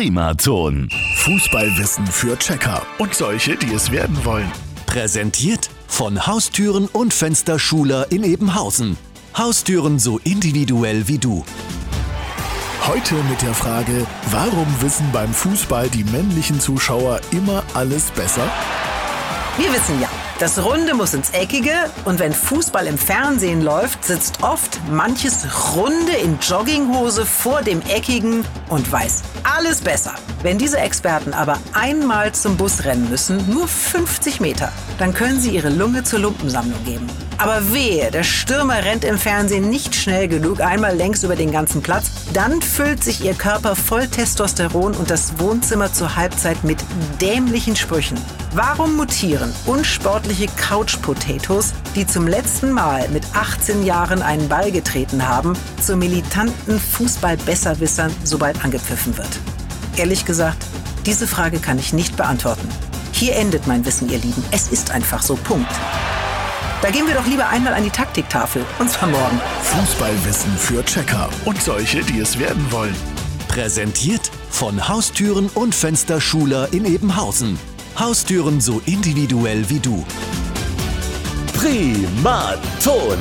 Primaton. Fußballwissen für Checker und solche, die es werden wollen. Präsentiert von Haustüren und Fensterschuler in Ebenhausen. Haustüren so individuell wie du. Heute mit der Frage, warum wissen beim Fußball die männlichen Zuschauer immer alles besser? Wir wissen ja, das Runde muss ins Eckige und wenn Fußball im Fernsehen läuft, sitzt oft manches Runde in Jogginghose vor dem Eckigen und weiß alles besser. Wenn diese Experten aber einmal zum Bus rennen müssen, nur 50 Meter, dann können sie ihre Lunge zur Lumpensammlung geben. Aber wehe, der Stürmer rennt im Fernsehen nicht schnell genug, einmal längs über den ganzen Platz, dann füllt sich ihr Körper voll Testosteron und das Wohnzimmer zur Halbzeit mit dämlichen Sprüchen. Warum mutieren unsportliche Couch-Potatoes, die zum letzten Mal mit 18 Jahren einen Ball getreten haben, zu militanten Fußball-Besserwissern, sobald angepfiffen wird? Ehrlich gesagt, diese Frage kann ich nicht beantworten. Hier endet mein Wissen, ihr Lieben. Es ist einfach so. Punkt. Da gehen wir doch lieber einmal an die Taktiktafel. Und zwar morgen. Fußballwissen für Checker und solche, die es werden wollen. Präsentiert von Haustüren und Fensterschuler in Ebenhausen. Haustüren so individuell wie du. Primaton.